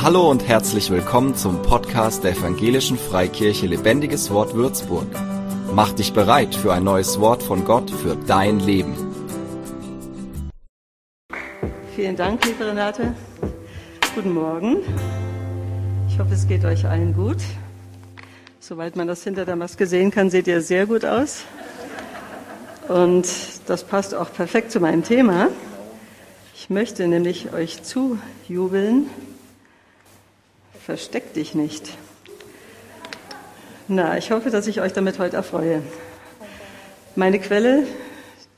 Hallo und herzlich willkommen zum Podcast der Evangelischen Freikirche Lebendiges Wort Würzburg. Mach dich bereit für ein neues Wort von Gott für dein Leben. Vielen Dank, liebe Renate. Guten Morgen. Ich hoffe, es geht euch allen gut. Soweit man das hinter der Maske sehen kann, seht ihr sehr gut aus. Und das passt auch perfekt zu meinem Thema. Ich möchte nämlich euch zujubeln. Versteck dich nicht. Na, ich hoffe, dass ich euch damit heute erfreue. Meine Quelle,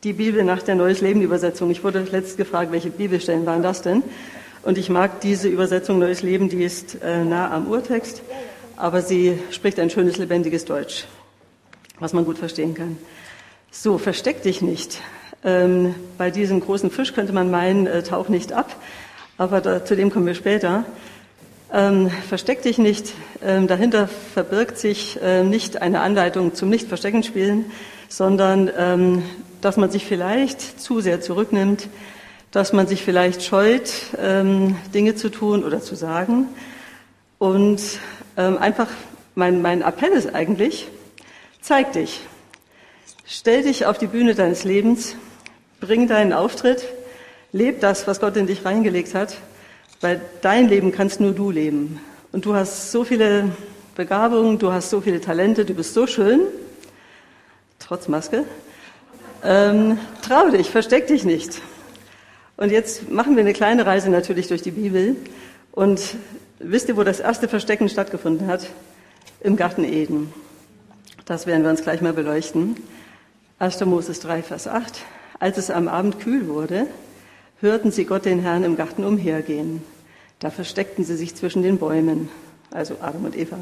die Bibel nach der Neues Leben Übersetzung. Ich wurde letzt gefragt, welche Bibelstellen waren das denn? Und ich mag diese Übersetzung Neues Leben, die ist äh, nah am Urtext, aber sie spricht ein schönes, lebendiges Deutsch, was man gut verstehen kann. So, versteck dich nicht. Ähm, bei diesem großen Fisch könnte man meinen, äh, tauch nicht ab, aber da, zu dem kommen wir später. Ähm, versteck dich nicht. Ähm, dahinter verbirgt sich äh, nicht eine Anleitung zum Nicht-Verstecken spielen, sondern ähm, dass man sich vielleicht zu sehr zurücknimmt, dass man sich vielleicht scheut, ähm, Dinge zu tun oder zu sagen. Und ähm, einfach mein, mein Appell ist eigentlich, zeig dich. Stell dich auf die Bühne deines Lebens Bring deinen Auftritt, leb das, was Gott in dich reingelegt hat, weil dein Leben kannst nur du leben. Und du hast so viele Begabungen, du hast so viele Talente, du bist so schön, trotz Maske. Ähm, trau dich, versteck dich nicht. Und jetzt machen wir eine kleine Reise natürlich durch die Bibel. Und wisst ihr, wo das erste Verstecken stattgefunden hat? Im Garten Eden. Das werden wir uns gleich mal beleuchten. 1. Moses 3, Vers 8. Als es am Abend kühl wurde, hörten sie Gott den Herrn im Garten umhergehen. Da versteckten sie sich zwischen den Bäumen, also Adam und Eva.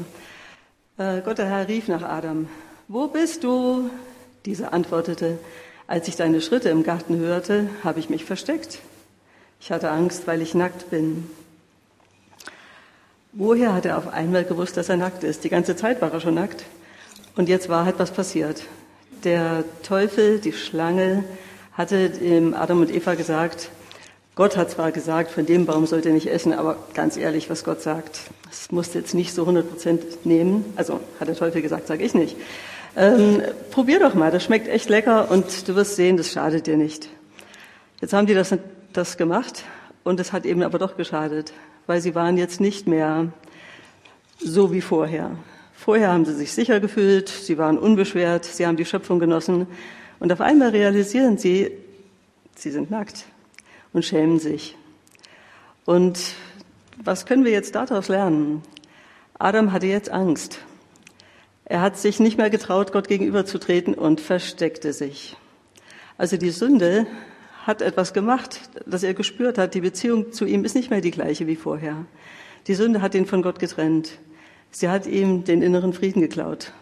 Äh, Gott der Herr rief nach Adam, wo bist du? Dieser antwortete, als ich deine Schritte im Garten hörte, habe ich mich versteckt. Ich hatte Angst, weil ich nackt bin. Woher hat er auf einmal gewusst, dass er nackt ist? Die ganze Zeit war er schon nackt. Und jetzt war halt was passiert. Der Teufel, die Schlange, hatte Adam und Eva gesagt, Gott hat zwar gesagt, von dem Baum sollt ihr nicht essen, aber ganz ehrlich, was Gott sagt, das musst du jetzt nicht so 100 Prozent nehmen. Also hat der Teufel gesagt, sage ich nicht. Ähm, probier doch mal, das schmeckt echt lecker und du wirst sehen, das schadet dir nicht. Jetzt haben die das, das gemacht und es hat eben aber doch geschadet, weil sie waren jetzt nicht mehr so wie vorher. Vorher haben sie sich sicher gefühlt, sie waren unbeschwert, sie haben die Schöpfung genossen und auf einmal realisieren sie, sie sind nackt und schämen sich. Und was können wir jetzt daraus lernen? Adam hatte jetzt Angst. Er hat sich nicht mehr getraut, Gott gegenüberzutreten und versteckte sich. Also die Sünde hat etwas gemacht, das er gespürt hat. Die Beziehung zu ihm ist nicht mehr die gleiche wie vorher. Die Sünde hat ihn von Gott getrennt. Sie hat ihm den inneren Frieden geklaut.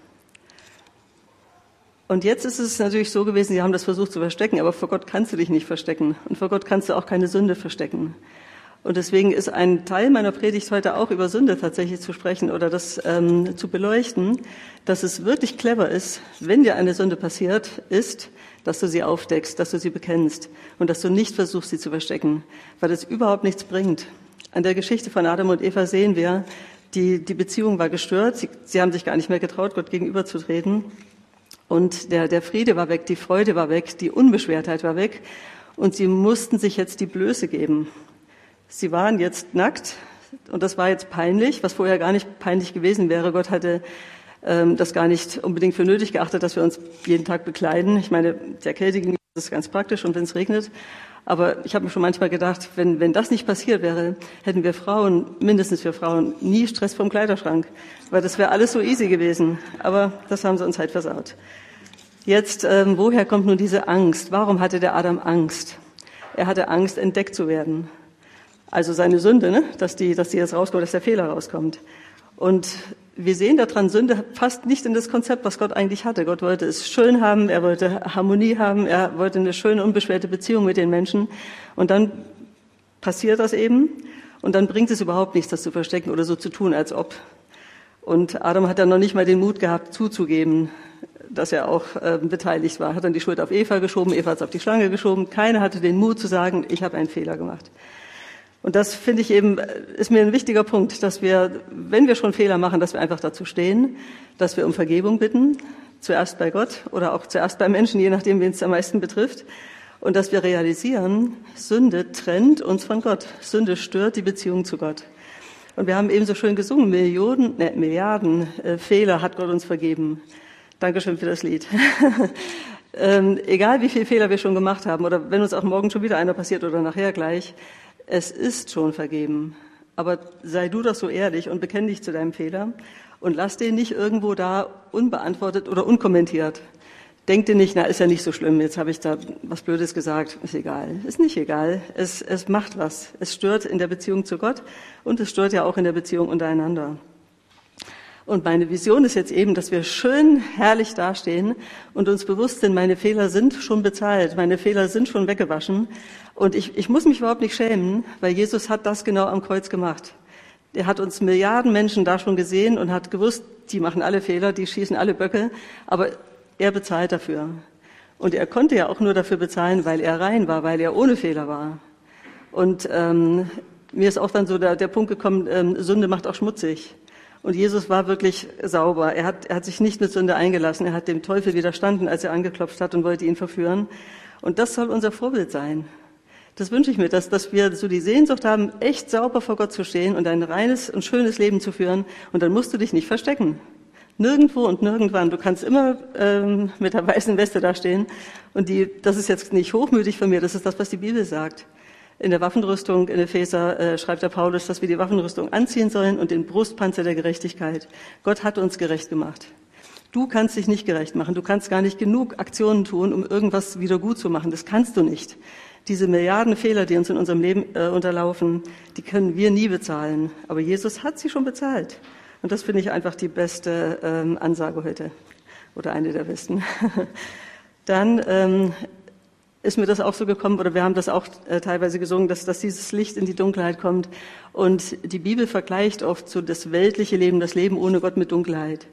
Und jetzt ist es natürlich so gewesen, sie haben das versucht zu verstecken, aber vor Gott kannst du dich nicht verstecken. Und vor Gott kannst du auch keine Sünde verstecken. Und deswegen ist ein Teil meiner Predigt heute auch über Sünde tatsächlich zu sprechen oder das ähm, zu beleuchten, dass es wirklich clever ist, wenn dir eine Sünde passiert, ist, dass du sie aufdeckst, dass du sie bekennst und dass du nicht versuchst, sie zu verstecken, weil das überhaupt nichts bringt. An der Geschichte von Adam und Eva sehen wir, die, die Beziehung war gestört, sie, sie haben sich gar nicht mehr getraut, Gott gegenüberzutreten. Und der, der Friede war weg, die Freude war weg, die Unbeschwertheit war weg. Und sie mussten sich jetzt die Blöße geben. Sie waren jetzt nackt und das war jetzt peinlich, was vorher gar nicht peinlich gewesen wäre. Gott hatte ähm, das gar nicht unbedingt für nötig geachtet, dass wir uns jeden Tag bekleiden. Ich meine, der Kälte ist es ganz praktisch und wenn es regnet. Aber ich habe mir schon manchmal gedacht, wenn, wenn das nicht passiert wäre, hätten wir Frauen, mindestens wir Frauen, nie Stress vom Kleiderschrank. Weil das wäre alles so easy gewesen. Aber das haben sie uns halt versaut. Jetzt, ähm, woher kommt nun diese Angst? Warum hatte der Adam Angst? Er hatte Angst, entdeckt zu werden. Also seine Sünde, ne? dass, die, dass die jetzt rauskommt, dass der Fehler rauskommt. Und wir sehen daran, Sünde passt nicht in das Konzept, was Gott eigentlich hatte. Gott wollte es schön haben, er wollte Harmonie haben, er wollte eine schöne, unbeschwerte Beziehung mit den Menschen. Und dann passiert das eben. Und dann bringt es überhaupt nichts, das zu verstecken oder so zu tun, als ob. Und Adam hat dann noch nicht mal den Mut gehabt, zuzugeben, dass er auch äh, beteiligt war. Hat dann die Schuld auf Eva geschoben, Eva hat es auf die Schlange geschoben. Keiner hatte den Mut zu sagen, ich habe einen Fehler gemacht. Und das finde ich eben, ist mir ein wichtiger Punkt, dass wir, wenn wir schon Fehler machen, dass wir einfach dazu stehen, dass wir um Vergebung bitten, zuerst bei Gott oder auch zuerst bei Menschen, je nachdem, wen es am meisten betrifft. Und dass wir realisieren, Sünde trennt uns von Gott. Sünde stört die Beziehung zu Gott. Und wir haben eben so schön gesungen, Millionen, ne, Milliarden äh, Fehler hat Gott uns vergeben. Dankeschön für das Lied. ähm, egal wie viele Fehler wir schon gemacht haben oder wenn uns auch morgen schon wieder einer passiert oder nachher gleich, es ist schon vergeben. Aber sei du doch so ehrlich und bekenn dich zu deinem Fehler und lass den nicht irgendwo da unbeantwortet oder unkommentiert. Denk dir nicht, na, ist ja nicht so schlimm, jetzt habe ich da was Blödes gesagt, ist egal. Ist nicht egal. Es, es macht was. Es stört in der Beziehung zu Gott und es stört ja auch in der Beziehung untereinander. Und meine Vision ist jetzt eben, dass wir schön herrlich dastehen und uns bewusst sind, meine Fehler sind schon bezahlt, meine Fehler sind schon weggewaschen. Und ich, ich muss mich überhaupt nicht schämen, weil Jesus hat das genau am Kreuz gemacht. Er hat uns Milliarden Menschen da schon gesehen und hat gewusst, die machen alle Fehler, die schießen alle Böcke, aber er bezahlt dafür. Und er konnte ja auch nur dafür bezahlen, weil er rein war, weil er ohne Fehler war. Und ähm, mir ist auch dann so der, der Punkt gekommen, ähm, Sünde macht auch schmutzig. Und Jesus war wirklich sauber. Er hat, er hat sich nicht mit Sünde eingelassen. Er hat dem Teufel widerstanden, als er angeklopft hat und wollte ihn verführen. Und das soll unser Vorbild sein. Das wünsche ich mir, dass, dass wir so die Sehnsucht haben, echt sauber vor Gott zu stehen und ein reines und schönes Leben zu führen. Und dann musst du dich nicht verstecken. Nirgendwo und nirgendwann. Du kannst immer ähm, mit der weißen Weste dastehen. Und die, das ist jetzt nicht hochmütig von mir, das ist das, was die Bibel sagt. In der Waffenrüstung in Epheser äh, schreibt der Paulus, dass wir die Waffenrüstung anziehen sollen und den Brustpanzer der Gerechtigkeit. Gott hat uns gerecht gemacht. Du kannst dich nicht gerecht machen. Du kannst gar nicht genug Aktionen tun, um irgendwas wieder gut zu machen. Das kannst du nicht. Diese Milliarden Fehler, die uns in unserem Leben äh, unterlaufen, die können wir nie bezahlen. Aber Jesus hat sie schon bezahlt. Und das finde ich einfach die beste ähm, Ansage heute. Oder eine der besten. Dann ähm, ist mir das auch so gekommen, oder wir haben das auch äh, teilweise gesungen, dass, dass dieses Licht in die Dunkelheit kommt. Und die Bibel vergleicht oft so das weltliche Leben, das Leben ohne Gott mit Dunkelheit.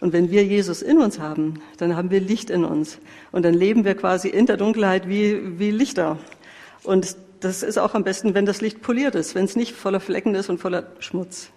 Und wenn wir Jesus in uns haben, dann haben wir Licht in uns. Und dann leben wir quasi in der Dunkelheit wie, wie Lichter. Und das ist auch am besten, wenn das Licht poliert ist, wenn es nicht voller Flecken ist und voller Schmutz.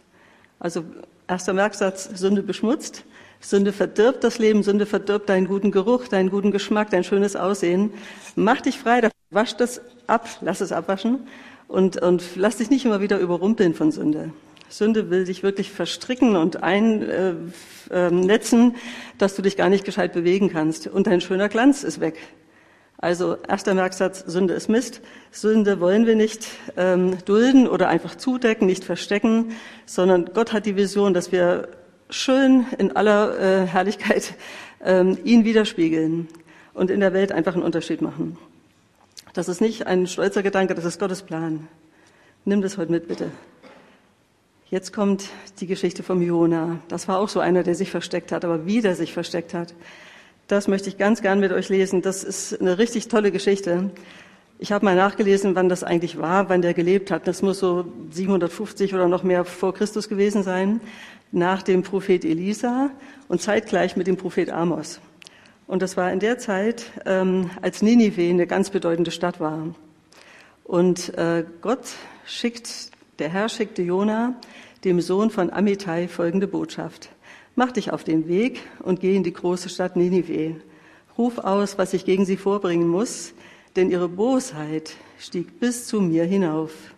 Also erster Merksatz, Sünde beschmutzt. Sünde verdirbt das Leben, Sünde verdirbt deinen guten Geruch, deinen guten Geschmack, dein schönes Aussehen. Mach dich frei, wasch das ab, lass es abwaschen und, und lass dich nicht immer wieder überrumpeln von Sünde. Sünde will dich wirklich verstricken und einnetzen, äh, äh, dass du dich gar nicht gescheit bewegen kannst. Und dein schöner Glanz ist weg. Also erster Merksatz, Sünde ist Mist. Sünde wollen wir nicht ähm, dulden oder einfach zudecken, nicht verstecken, sondern Gott hat die Vision, dass wir schön in aller äh, Herrlichkeit ähm, ihn widerspiegeln und in der Welt einfach einen Unterschied machen. Das ist nicht ein stolzer Gedanke, das ist Gottes Plan. Nimm das heute mit, bitte. Jetzt kommt die Geschichte vom Jona. Das war auch so einer, der sich versteckt hat, aber wie der sich versteckt hat. Das möchte ich ganz gern mit euch lesen. Das ist eine richtig tolle Geschichte. Ich habe mal nachgelesen, wann das eigentlich war, wann der gelebt hat. Das muss so 750 oder noch mehr vor Christus gewesen sein, nach dem Prophet Elisa und zeitgleich mit dem Prophet Amos. Und das war in der Zeit, ähm, als Ninive eine ganz bedeutende Stadt war. Und äh, Gott schickt, der Herr schickte Jona, dem Sohn von Amittai, folgende Botschaft. Mach dich auf den Weg und geh in die große Stadt Ninive. Ruf aus, was ich gegen sie vorbringen muss, denn ihre Bosheit stieg bis zu mir hinauf.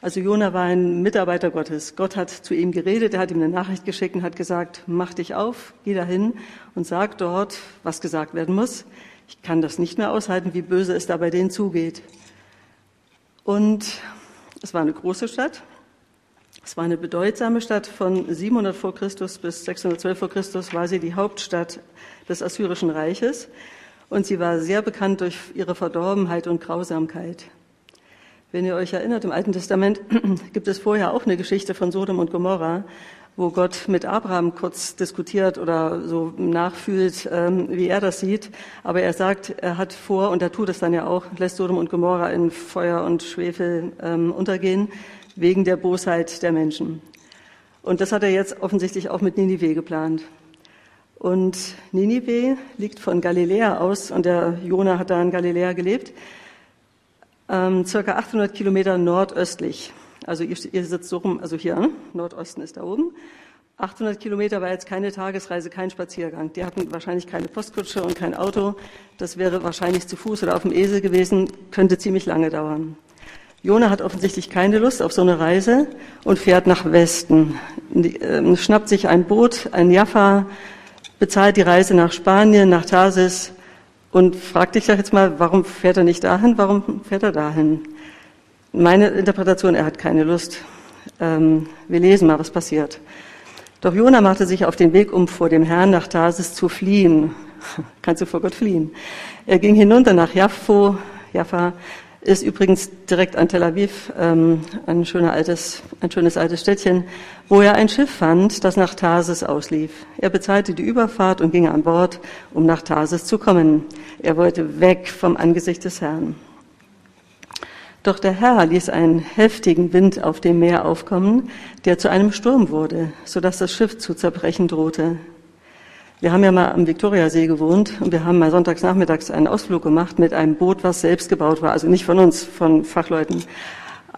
Also Jona war ein Mitarbeiter Gottes. Gott hat zu ihm geredet, er hat ihm eine Nachricht geschickt und hat gesagt, mach dich auf, geh dahin und sag dort, was gesagt werden muss. Ich kann das nicht mehr aushalten, wie böse es da bei denen zugeht. Und es war eine große Stadt, es war eine bedeutsame Stadt. Von 700 vor Christus bis 612 vor Christus war sie die Hauptstadt des Assyrischen Reiches und sie war sehr bekannt durch ihre Verdorbenheit und Grausamkeit. Wenn ihr euch erinnert, im Alten Testament gibt es vorher auch eine Geschichte von Sodom und Gomorra, wo Gott mit Abraham kurz diskutiert oder so nachfühlt, ähm, wie er das sieht. Aber er sagt, er hat vor, und er tut es dann ja auch, lässt Sodom und Gomorra in Feuer und Schwefel ähm, untergehen wegen der Bosheit der Menschen. Und das hat er jetzt offensichtlich auch mit Ninive geplant. Und Ninive liegt von Galiläa aus, und der Jona hat da in Galiläa gelebt, ähm, circa 800 Kilometer nordöstlich. Also ihr, ihr sitzt so rum, also hier, ne? Nordosten ist da oben. 800 Kilometer war jetzt keine Tagesreise, kein Spaziergang. Die hatten wahrscheinlich keine Postkutsche und kein Auto. Das wäre wahrscheinlich zu Fuß oder auf dem Esel gewesen, könnte ziemlich lange dauern. Jona hat offensichtlich keine Lust auf so eine Reise und fährt nach Westen. Äh, schnappt sich ein Boot, ein Jaffa, bezahlt die Reise nach Spanien, nach Tarsis und fragt dich jetzt mal, warum fährt er nicht dahin, warum fährt er dahin? Meine Interpretation, er hat keine Lust. Ähm, wir lesen mal, was passiert. Doch Jona machte sich auf den Weg, um vor dem Herrn nach Tarsis zu fliehen. Kannst du vor Gott fliehen? Er ging hinunter nach Jaffo. Jaffa ist übrigens direkt an Tel Aviv, ähm, ein, schöner altes, ein schönes altes Städtchen, wo er ein Schiff fand, das nach Tarsis auslief. Er bezahlte die Überfahrt und ging an Bord, um nach Tarsis zu kommen. Er wollte weg vom Angesicht des Herrn. Doch der Herr ließ einen heftigen Wind auf dem Meer aufkommen, der zu einem Sturm wurde, sodass das Schiff zu zerbrechen drohte. Wir haben ja mal am Viktoriasee gewohnt und wir haben mal sonntags nachmittags einen Ausflug gemacht mit einem Boot, was selbst gebaut war, also nicht von uns, von Fachleuten.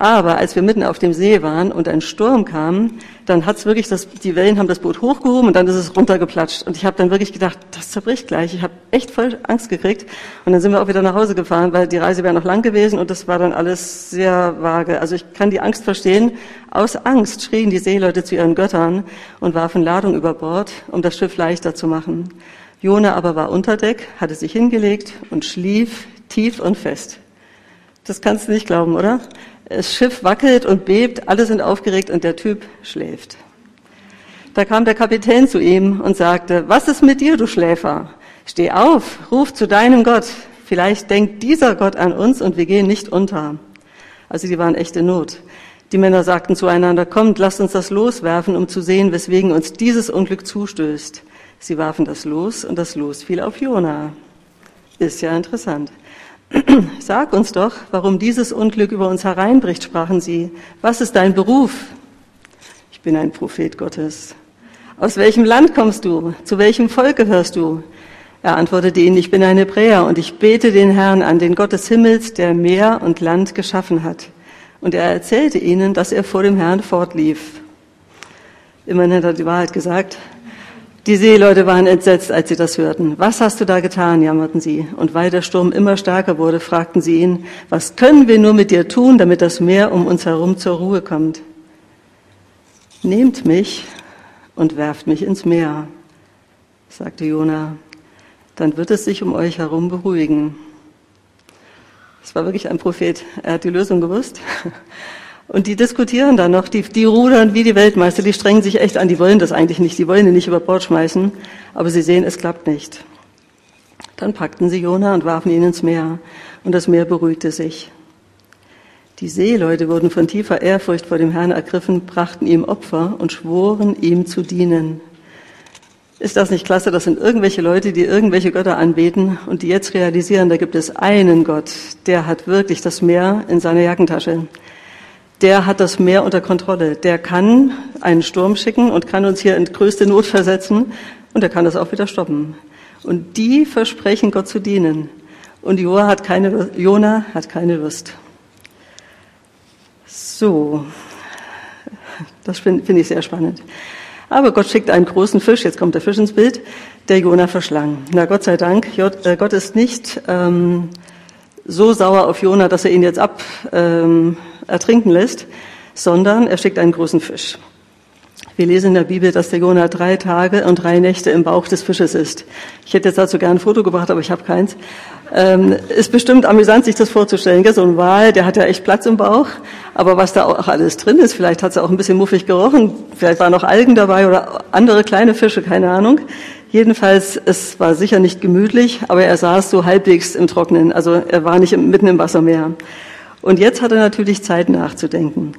Aber als wir mitten auf dem See waren und ein Sturm kam, dann hat's wirklich, das, die Wellen haben das Boot hochgehoben und dann ist es runtergeplatscht. Und ich habe dann wirklich gedacht, das zerbricht gleich. Ich habe echt voll Angst gekriegt. Und dann sind wir auch wieder nach Hause gefahren, weil die Reise wäre noch lang gewesen und das war dann alles sehr vage. Also ich kann die Angst verstehen. Aus Angst schrien die Seeleute zu ihren Göttern und warfen Ladung über Bord, um das Schiff leichter zu machen. Jona aber war unter Deck, hatte sich hingelegt und schlief tief und fest. Das kannst du nicht glauben, oder? Das Schiff wackelt und bebt, alle sind aufgeregt und der Typ schläft. Da kam der Kapitän zu ihm und sagte, was ist mit dir, du Schläfer? Steh auf, ruf zu deinem Gott. Vielleicht denkt dieser Gott an uns und wir gehen nicht unter. Also die waren echte Not. Die Männer sagten zueinander, kommt, lasst uns das loswerfen, um zu sehen, weswegen uns dieses Unglück zustößt. Sie warfen das Los und das Los fiel auf Jona. Ist ja interessant. Sag uns doch, warum dieses Unglück über uns hereinbricht, sprachen sie. Was ist dein Beruf? Ich bin ein Prophet Gottes. Aus welchem Land kommst du? Zu welchem Volk gehörst du? Er antwortete ihnen, ich bin ein Hebräer und ich bete den Herrn an, den Gott des Himmels, der Meer und Land geschaffen hat. Und er erzählte ihnen, dass er vor dem Herrn fortlief. Immerhin hat er die Wahrheit gesagt. Die Seeleute waren entsetzt, als sie das hörten. Was hast du da getan? jammerten sie. Und weil der Sturm immer stärker wurde, fragten sie ihn, was können wir nur mit dir tun, damit das Meer um uns herum zur Ruhe kommt? Nehmt mich und werft mich ins Meer, sagte Jona. Dann wird es sich um euch herum beruhigen. Es war wirklich ein Prophet. Er hat die Lösung gewusst. Und die diskutieren dann noch, die, die rudern wie die Weltmeister, die strengen sich echt an, die wollen das eigentlich nicht, die wollen ihn nicht über Bord schmeißen, aber sie sehen, es klappt nicht. Dann packten sie Jona und warfen ihn ins Meer, und das Meer beruhigte sich. Die Seeleute wurden von tiefer Ehrfurcht vor dem Herrn ergriffen, brachten ihm Opfer und schworen, ihm zu dienen. Ist das nicht klasse? Das sind irgendwelche Leute, die irgendwelche Götter anbeten und die jetzt realisieren, da gibt es einen Gott, der hat wirklich das Meer in seiner Jackentasche der hat das Meer unter Kontrolle. Der kann einen Sturm schicken und kann uns hier in größte Not versetzen und er kann das auch wieder stoppen. Und die versprechen Gott zu dienen. Und Jona hat keine, Jona hat keine Lust. So, das finde find ich sehr spannend. Aber Gott schickt einen großen Fisch, jetzt kommt der Fisch ins Bild, der Jona verschlang. Na Gott sei Dank, äh, Gott ist nicht ähm, so sauer auf Jona, dass er ihn jetzt ab, ähm, ertrinken lässt, sondern er schickt einen großen Fisch. Wir lesen in der Bibel, dass der Jona drei Tage und drei Nächte im Bauch des Fisches ist. Ich hätte jetzt dazu gerne ein Foto gebracht, aber ich habe keins. Ähm, ist bestimmt amüsant, sich das vorzustellen. Gell? So ein Wal, der hat ja echt Platz im Bauch. Aber was da auch alles drin ist, vielleicht hat es auch ein bisschen muffig gerochen. Vielleicht waren noch Algen dabei oder andere kleine Fische, keine Ahnung. Jedenfalls, es war sicher nicht gemütlich, aber er saß so halbwegs im Trocknen. Also er war nicht mitten im Wassermeer. Und jetzt hat er natürlich Zeit nachzudenken.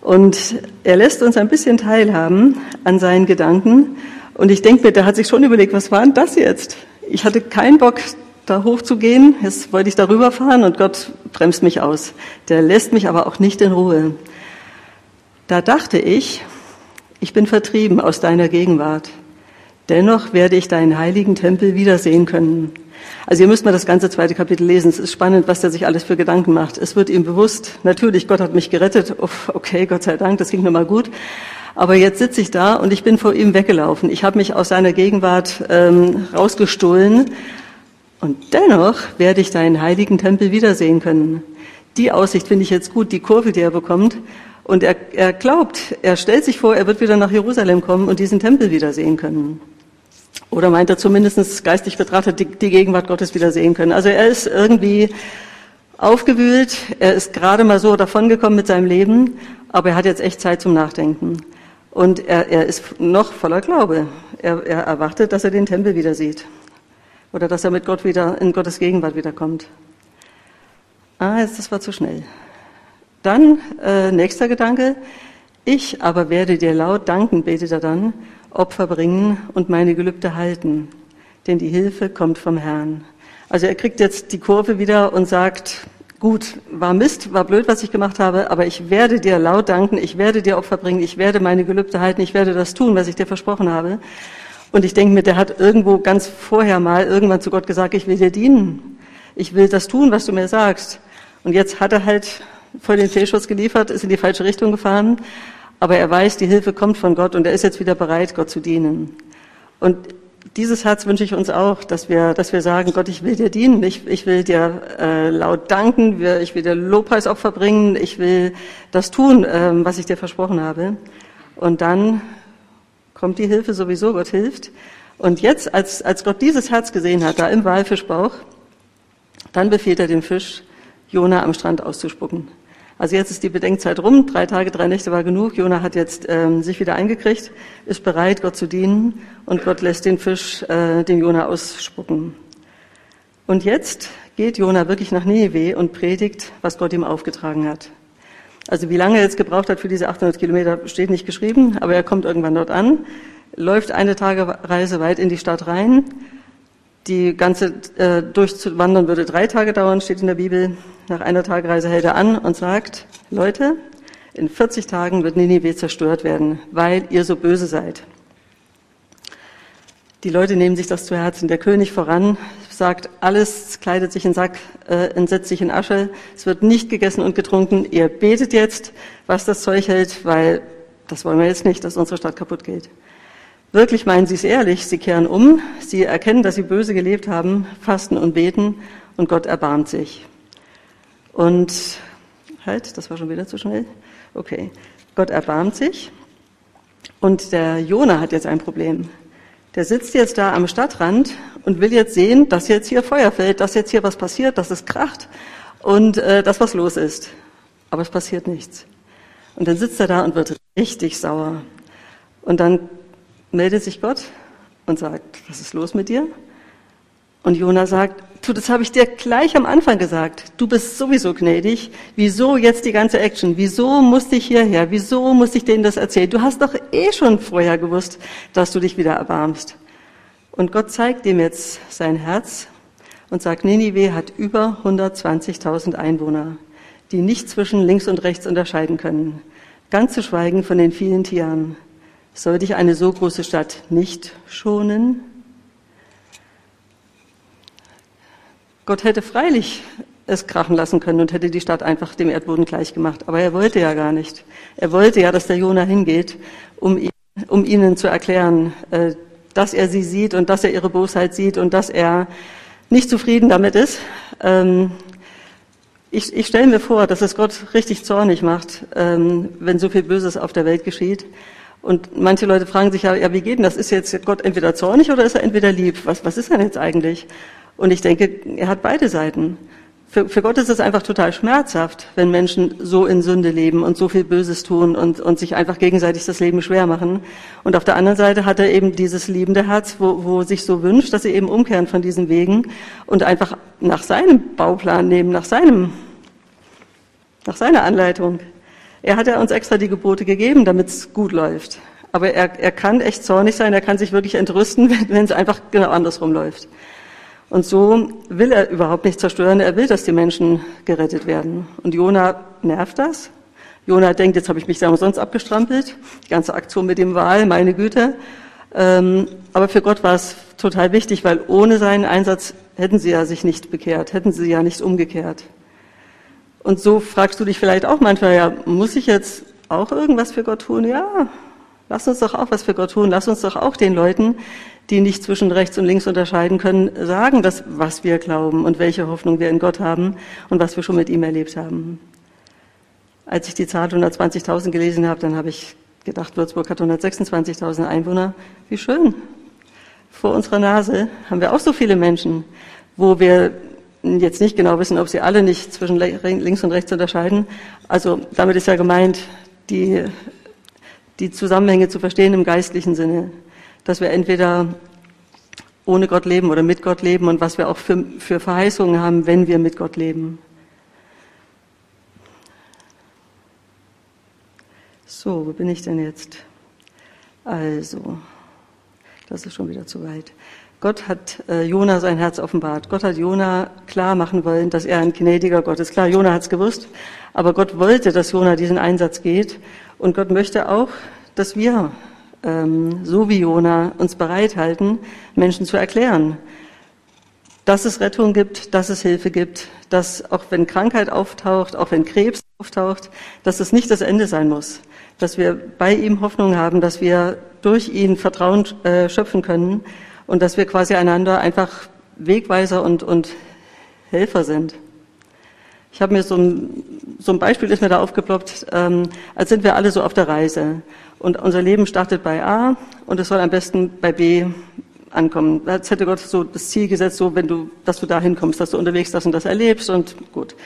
Und er lässt uns ein bisschen teilhaben an seinen Gedanken. Und ich denke mir, der hat sich schon überlegt, was war denn das jetzt? Ich hatte keinen Bock, da hochzugehen. Jetzt wollte ich darüber fahren und Gott bremst mich aus. Der lässt mich aber auch nicht in Ruhe. Da dachte ich, ich bin vertrieben aus deiner Gegenwart. Dennoch werde ich deinen heiligen Tempel wiedersehen können. Also ihr müsst mal das ganze zweite Kapitel lesen. Es ist spannend, was er sich alles für Gedanken macht. Es wird ihm bewusst, natürlich, Gott hat mich gerettet. Okay, Gott sei Dank, das ging mir mal gut. Aber jetzt sitze ich da und ich bin vor ihm weggelaufen. Ich habe mich aus seiner Gegenwart ähm, rausgestohlen. Und dennoch werde ich deinen heiligen Tempel wiedersehen können. Die Aussicht finde ich jetzt gut, die Kurve, die er bekommt. Und er, er glaubt, er stellt sich vor, er wird wieder nach Jerusalem kommen und diesen Tempel wiedersehen können. Oder meint er zumindest geistig betrachtet die, die Gegenwart Gottes wiedersehen können. Also er ist irgendwie aufgewühlt, er ist gerade mal so davongekommen mit seinem Leben, aber er hat jetzt echt Zeit zum Nachdenken. Und er, er ist noch voller Glaube. Er, er erwartet, dass er den Tempel wieder sieht. Oder dass er mit Gott wieder in Gottes Gegenwart wiederkommt. Ah, jetzt, das war zu schnell. Dann, äh, nächster Gedanke. Ich aber werde dir laut danken, betet er dann, Opfer bringen und meine Gelübde halten. Denn die Hilfe kommt vom Herrn. Also er kriegt jetzt die Kurve wieder und sagt, gut, war Mist, war blöd, was ich gemacht habe, aber ich werde dir laut danken, ich werde dir Opfer bringen, ich werde meine Gelübde halten, ich werde das tun, was ich dir versprochen habe. Und ich denke mir, der hat irgendwo ganz vorher mal irgendwann zu Gott gesagt, ich will dir dienen. Ich will das tun, was du mir sagst. Und jetzt hat er halt vor den Fehlschuss geliefert, ist in die falsche Richtung gefahren, aber er weiß, die Hilfe kommt von Gott und er ist jetzt wieder bereit, Gott zu dienen. Und dieses Herz wünsche ich uns auch, dass wir, dass wir sagen, Gott, ich will dir dienen, ich, ich will dir äh, laut danken, ich will dir Lobpreisopfer bringen, ich will das tun, ähm, was ich dir versprochen habe. Und dann kommt die Hilfe sowieso, Gott hilft. Und jetzt, als, als Gott dieses Herz gesehen hat, da im Walfischbauch, dann befiehlt er dem Fisch, Jona am Strand auszuspucken. Also jetzt ist die Bedenkzeit rum, drei Tage, drei Nächte war genug. Jona hat jetzt ähm, sich wieder eingekriegt, ist bereit, Gott zu dienen und Gott lässt den Fisch, äh, den Jona ausspucken. Und jetzt geht Jona wirklich nach Nineveh und predigt, was Gott ihm aufgetragen hat. Also wie lange er jetzt gebraucht hat für diese 800 Kilometer, steht nicht geschrieben, aber er kommt irgendwann dort an, läuft eine Tagereise weit in die Stadt rein. Die ganze äh, durchzuwandern würde drei Tage dauern, steht in der Bibel. Nach einer Tagereise hält er an und sagt, Leute, in 40 Tagen wird Ninive zerstört werden, weil ihr so böse seid. Die Leute nehmen sich das zu Herzen. Der König voran sagt, alles kleidet sich in Sack, äh, entsetzt sich in Asche. Es wird nicht gegessen und getrunken. Ihr betet jetzt, was das Zeug hält, weil das wollen wir jetzt nicht, dass unsere Stadt kaputt geht. Wirklich meinen sie es ehrlich. Sie kehren um. Sie erkennen, dass sie böse gelebt haben, fasten und beten und Gott erbarmt sich. Und halt, das war schon wieder zu schnell. Okay. Gott erbarmt sich. Und der Jona hat jetzt ein Problem. Der sitzt jetzt da am Stadtrand und will jetzt sehen, dass jetzt hier Feuer fällt, dass jetzt hier was passiert, dass es kracht und äh, dass was los ist. Aber es passiert nichts. Und dann sitzt er da und wird richtig sauer. Und dann meldet sich Gott und sagt, was ist los mit dir? Und Jona sagt, du, das habe ich dir gleich am Anfang gesagt. Du bist sowieso gnädig. Wieso jetzt die ganze Action? Wieso musste ich hierher? Wieso musste ich denen das erzählen? Du hast doch eh schon vorher gewusst, dass du dich wieder erbarmst. Und Gott zeigt ihm jetzt sein Herz und sagt, Ninive hat über 120.000 Einwohner, die nicht zwischen links und rechts unterscheiden können. Ganz zu schweigen von den vielen Tieren. Soll dich eine so große Stadt nicht schonen? Gott hätte freilich es krachen lassen können und hätte die Stadt einfach dem Erdboden gleich gemacht. Aber er wollte ja gar nicht. Er wollte ja, dass der Jona hingeht, um, ihn, um ihnen zu erklären, äh, dass er sie sieht und dass er ihre Bosheit sieht und dass er nicht zufrieden damit ist. Ähm, ich, ich stelle mir vor, dass es Gott richtig zornig macht, ähm, wenn so viel Böses auf der Welt geschieht. Und manche Leute fragen sich ja, ja, wie geht denn das? Ist jetzt Gott entweder zornig oder ist er entweder lieb? Was, was ist er jetzt eigentlich? Und ich denke, er hat beide Seiten. Für, für Gott ist es einfach total schmerzhaft, wenn Menschen so in Sünde leben und so viel Böses tun und, und sich einfach gegenseitig das Leben schwer machen. Und auf der anderen Seite hat er eben dieses liebende Herz, wo, wo sich so wünscht, dass sie eben umkehren von diesen Wegen und einfach nach seinem Bauplan nehmen, nach seinem, nach seiner Anleitung. Er hat ja uns extra die Gebote gegeben, damit es gut läuft. Aber er, er kann echt zornig sein, er kann sich wirklich entrüsten, wenn es einfach genau andersrum läuft. Und so will er überhaupt nicht zerstören, er will, dass die Menschen gerettet werden. Und Jona nervt das. Jona denkt, jetzt habe ich mich da umsonst abgestrampelt. Die ganze Aktion mit dem Wal, meine Güte. Ähm, aber für Gott war es total wichtig, weil ohne seinen Einsatz hätten sie ja sich nicht bekehrt, hätten sie ja nicht umgekehrt. Und so fragst du dich vielleicht auch manchmal, ja, muss ich jetzt auch irgendwas für Gott tun? Ja, lass uns doch auch was für Gott tun. Lass uns doch auch den Leuten, die nicht zwischen rechts und links unterscheiden können, sagen, dass, was wir glauben und welche Hoffnung wir in Gott haben und was wir schon mit ihm erlebt haben. Als ich die Zahl 120.000 gelesen habe, dann habe ich gedacht, Würzburg hat 126.000 Einwohner. Wie schön. Vor unserer Nase haben wir auch so viele Menschen, wo wir jetzt nicht genau wissen, ob sie alle nicht zwischen links und rechts unterscheiden. Also damit ist ja gemeint, die, die Zusammenhänge zu verstehen im geistlichen Sinne, dass wir entweder ohne Gott leben oder mit Gott leben und was wir auch für, für Verheißungen haben, wenn wir mit Gott leben. So, wo bin ich denn jetzt? Also, das ist schon wieder zu weit. Gott hat äh, Jona sein Herz offenbart. Gott hat Jona klar machen wollen, dass er ein gnädiger Gott ist. Klar, Jona hat es gewusst, aber Gott wollte, dass Jona diesen Einsatz geht. Und Gott möchte auch, dass wir, ähm, so wie Jona, uns bereithalten, Menschen zu erklären, dass es Rettung gibt, dass es Hilfe gibt, dass auch wenn Krankheit auftaucht, auch wenn Krebs auftaucht, dass es nicht das Ende sein muss, dass wir bei ihm Hoffnung haben, dass wir durch ihn Vertrauen äh, schöpfen können und dass wir quasi einander einfach Wegweiser und, und Helfer sind. Ich habe mir so ein, so ein Beispiel ist mir da aufgeploppt, ähm, als sind wir alle so auf der Reise und unser Leben startet bei A und es soll am besten bei B ankommen. Als hätte Gott so das Ziel gesetzt, so wenn du, dass du da hinkommst, dass du unterwegs das und das erlebst und gut.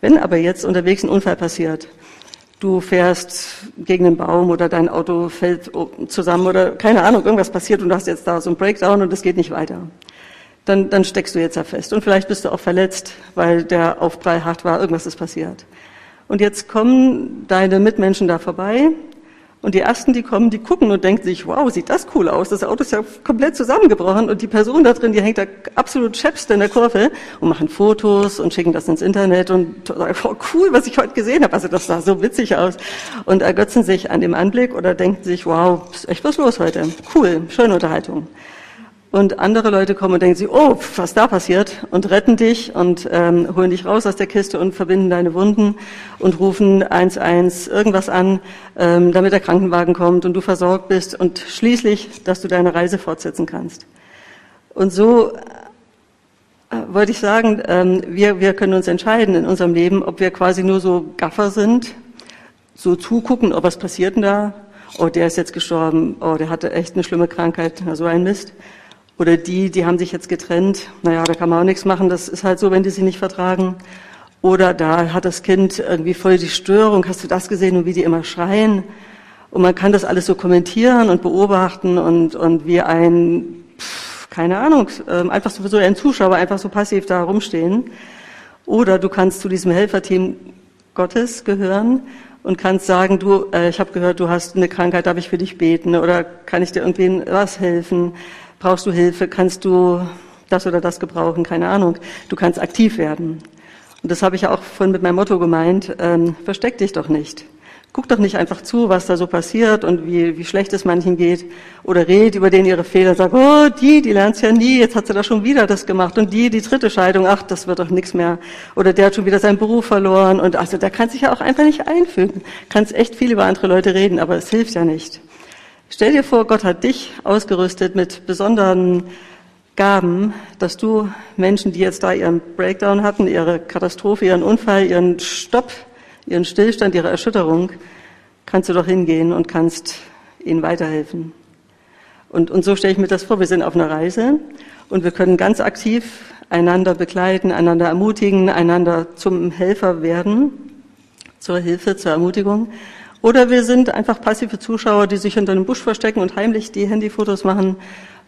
Wenn aber jetzt unterwegs ein Unfall passiert du fährst gegen einen Baum oder dein Auto fällt zusammen oder keine Ahnung, irgendwas passiert und du hast jetzt da so einen Breakdown und es geht nicht weiter. Dann, dann steckst du jetzt da fest. Und vielleicht bist du auch verletzt, weil der Aufprall hart war, irgendwas ist passiert. Und jetzt kommen deine Mitmenschen da vorbei und die ersten, die kommen, die gucken und denken sich, wow, sieht das cool aus. Das Auto ist ja komplett zusammengebrochen und die Person da drin, die hängt da absolut schäpst in der Kurve und machen Fotos und schicken das ins Internet und sagen, oh, cool, was ich heute gesehen habe. Also das sah so witzig aus. Und ergötzen sich an dem Anblick oder denken sich, wow, ist echt was los heute. Cool, schöne Unterhaltung. Und andere Leute kommen und denken sich, oh, was da passiert, und retten dich und ähm, holen dich raus aus der Kiste und verbinden deine Wunden und rufen 1-1 irgendwas an, ähm, damit der Krankenwagen kommt und du versorgt bist und schließlich, dass du deine Reise fortsetzen kannst. Und so äh, wollte ich sagen, ähm, wir, wir können uns entscheiden in unserem Leben, ob wir quasi nur so Gaffer sind, so zugucken, oh, was passiert denn da? Oh, der ist jetzt gestorben. Oh, der hatte echt eine schlimme Krankheit. Na, so ein Mist. Oder die, die haben sich jetzt getrennt. Naja, da kann man auch nichts machen. Das ist halt so, wenn die sich nicht vertragen. Oder da hat das Kind irgendwie voll die Störung. Hast du das gesehen und wie die immer schreien? Und man kann das alles so kommentieren und beobachten und, und wie ein, pff, keine Ahnung, ähm, einfach so ein Zuschauer einfach so passiv da rumstehen. Oder du kannst zu diesem Helferteam Gottes gehören und kannst sagen, du, äh, ich habe gehört, du hast eine Krankheit, darf ich für dich beten? Oder kann ich dir irgendwie was helfen? Brauchst du Hilfe? Kannst du das oder das gebrauchen? Keine Ahnung. Du kannst aktiv werden. Und das habe ich ja auch vorhin mit meinem Motto gemeint. Ähm, versteck dich doch nicht. Guck doch nicht einfach zu, was da so passiert und wie, wie schlecht es manchen geht. Oder red über denen ihre Fehler. Sag, oh, die, die lernt's ja nie. Jetzt hat sie da schon wieder das gemacht. Und die, die dritte Scheidung, ach, das wird doch nichts mehr. Oder der hat schon wieder seinen Beruf verloren. Und also, da kann sich ja auch einfach nicht einfügen. Kannst echt viel über andere Leute reden, aber es hilft ja nicht. Stell dir vor, Gott hat dich ausgerüstet mit besonderen Gaben, dass du Menschen, die jetzt da ihren Breakdown hatten, ihre Katastrophe, ihren Unfall, ihren Stopp, ihren Stillstand, ihre Erschütterung, kannst du doch hingehen und kannst ihnen weiterhelfen. Und, und so stelle ich mir das vor, wir sind auf einer Reise und wir können ganz aktiv einander begleiten, einander ermutigen, einander zum Helfer werden, zur Hilfe, zur Ermutigung. Oder wir sind einfach passive Zuschauer, die sich hinter einem Busch verstecken und heimlich die Handyfotos machen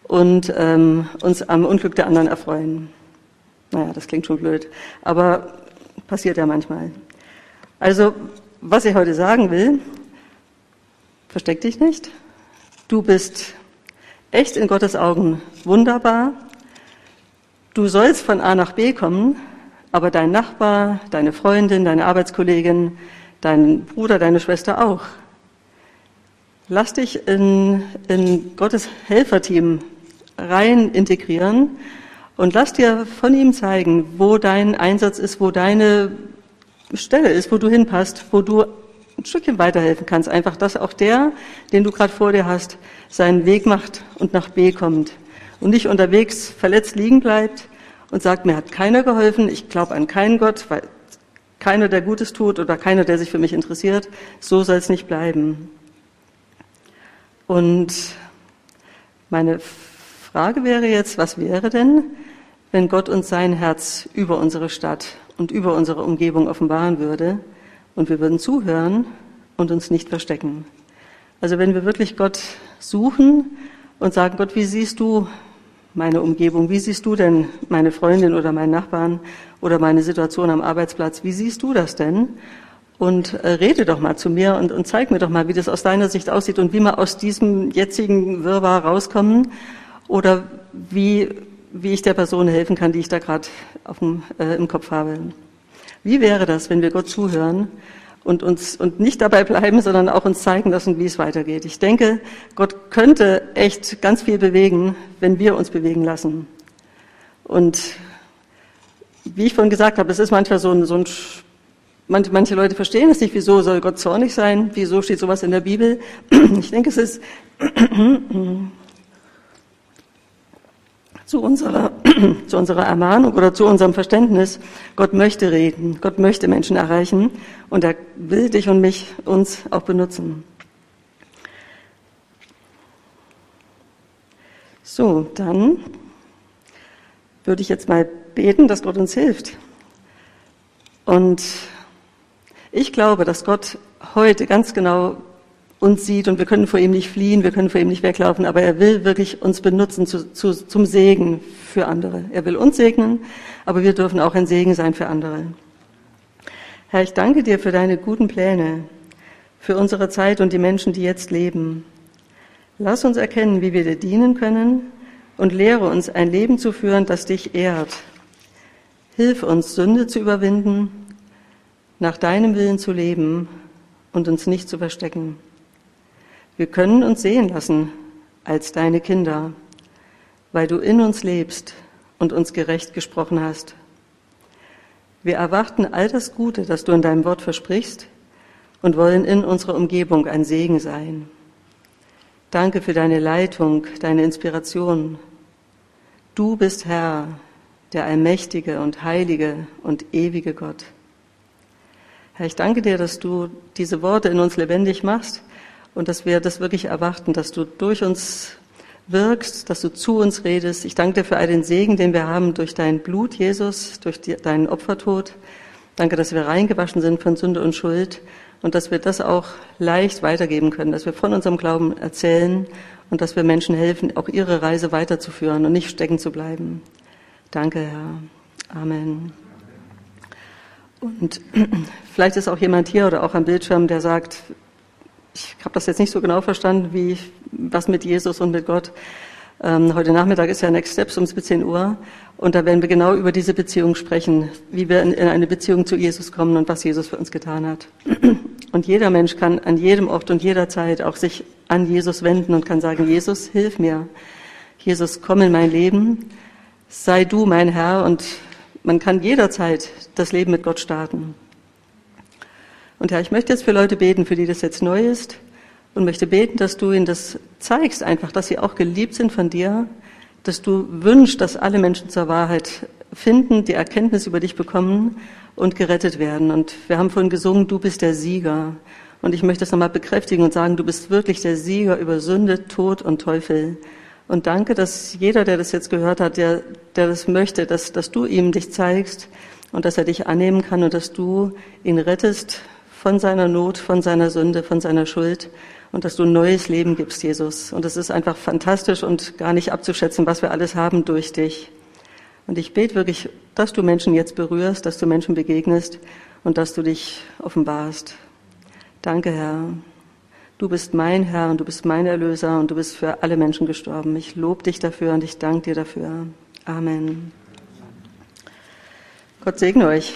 und ähm, uns am Unglück der anderen erfreuen. Naja, das klingt schon blöd, aber passiert ja manchmal. Also, was ich heute sagen will, versteck dich nicht. Du bist echt in Gottes Augen wunderbar. Du sollst von A nach B kommen, aber dein Nachbar, deine Freundin, deine Arbeitskollegin, dein Bruder, deine Schwester auch. Lass dich in, in Gottes Helferteam rein integrieren und lass dir von ihm zeigen, wo dein Einsatz ist, wo deine Stelle ist, wo du hinpasst, wo du ein Stückchen weiterhelfen kannst. Einfach, dass auch der, den du gerade vor dir hast, seinen Weg macht und nach B kommt und nicht unterwegs verletzt liegen bleibt und sagt, mir hat keiner geholfen, ich glaube an keinen Gott, weil keiner, der Gutes tut oder keiner, der sich für mich interessiert. So soll es nicht bleiben. Und meine Frage wäre jetzt, was wäre denn, wenn Gott uns sein Herz über unsere Stadt und über unsere Umgebung offenbaren würde und wir würden zuhören und uns nicht verstecken? Also wenn wir wirklich Gott suchen und sagen, Gott, wie siehst du meine Umgebung? Wie siehst du denn meine Freundin oder meinen Nachbarn oder meine Situation am Arbeitsplatz? Wie siehst du das denn? Und äh, rede doch mal zu mir und, und zeig mir doch mal, wie das aus deiner Sicht aussieht und wie wir aus diesem jetzigen Wirrwarr rauskommen oder wie, wie ich der Person helfen kann, die ich da gerade äh, im Kopf habe. Wie wäre das, wenn wir Gott zuhören und uns und nicht dabei bleiben, sondern auch uns zeigen lassen, wie es weitergeht. Ich denke, Gott könnte echt ganz viel bewegen, wenn wir uns bewegen lassen. Und wie ich vorhin gesagt habe, es ist manchmal so ein, so ein manche, manche Leute verstehen es nicht, wieso soll Gott zornig sein, wieso steht sowas in der Bibel. Ich denke, es ist zu unserer, zu unserer Ermahnung oder zu unserem Verständnis. Gott möchte reden, Gott möchte Menschen erreichen und er will dich und mich, uns auch benutzen. So, dann würde ich jetzt mal beten, dass Gott uns hilft. Und ich glaube, dass Gott heute ganz genau uns sieht und wir können vor ihm nicht fliehen, wir können vor ihm nicht weglaufen, aber er will wirklich uns benutzen zu, zu, zum Segen für andere. Er will uns segnen, aber wir dürfen auch ein Segen sein für andere. Herr, ich danke dir für deine guten Pläne, für unsere Zeit und die Menschen, die jetzt leben. Lass uns erkennen, wie wir dir dienen können und lehre uns, ein Leben zu führen, das dich ehrt. Hilf uns, Sünde zu überwinden, nach deinem Willen zu leben und uns nicht zu verstecken. Wir können uns sehen lassen als deine Kinder, weil du in uns lebst und uns gerecht gesprochen hast. Wir erwarten all das Gute, das du in deinem Wort versprichst und wollen in unserer Umgebung ein Segen sein. Danke für deine Leitung, deine Inspiration. Du bist Herr, der allmächtige und heilige und ewige Gott. Herr, ich danke dir, dass du diese Worte in uns lebendig machst und dass wir das wirklich erwarten, dass du durch uns wirkst, dass du zu uns redest. Ich danke dir für all den Segen, den wir haben durch dein Blut, Jesus, durch die, deinen Opfertod. Danke, dass wir reingewaschen sind von Sünde und Schuld und dass wir das auch leicht weitergeben können, dass wir von unserem Glauben erzählen und dass wir Menschen helfen, auch ihre Reise weiterzuführen und nicht stecken zu bleiben. Danke, Herr. Amen. Und vielleicht ist auch jemand hier oder auch am Bildschirm, der sagt, ich habe das jetzt nicht so genau verstanden, wie was mit Jesus und mit Gott. Ähm, heute Nachmittag ist ja Next Steps um 17 Uhr und da werden wir genau über diese Beziehung sprechen, wie wir in, in eine Beziehung zu Jesus kommen und was Jesus für uns getan hat. Und jeder Mensch kann an jedem Ort und jederzeit auch sich an Jesus wenden und kann sagen, Jesus, hilf mir. Jesus, komm in mein Leben. Sei du mein Herr und man kann jederzeit das Leben mit Gott starten. Und Herr, ich möchte jetzt für Leute beten, für die das jetzt neu ist und möchte beten, dass du ihnen das zeigst, einfach, dass sie auch geliebt sind von dir, dass du wünschst, dass alle Menschen zur Wahrheit finden, die Erkenntnis über dich bekommen und gerettet werden. Und wir haben vorhin gesungen, du bist der Sieger. Und ich möchte das nochmal bekräftigen und sagen, du bist wirklich der Sieger über Sünde, Tod und Teufel. Und danke, dass jeder, der das jetzt gehört hat, der, der das möchte, dass, dass du ihm dich zeigst und dass er dich annehmen kann und dass du ihn rettest von seiner Not, von seiner Sünde, von seiner Schuld und dass du ein neues Leben gibst, Jesus. Und es ist einfach fantastisch und gar nicht abzuschätzen, was wir alles haben durch dich. Und ich bete wirklich, dass du Menschen jetzt berührst, dass du Menschen begegnest und dass du dich offenbarst. Danke, Herr. Du bist mein Herr und du bist mein Erlöser und du bist für alle Menschen gestorben. Ich lobe dich dafür und ich danke dir dafür. Amen. Gott segne euch.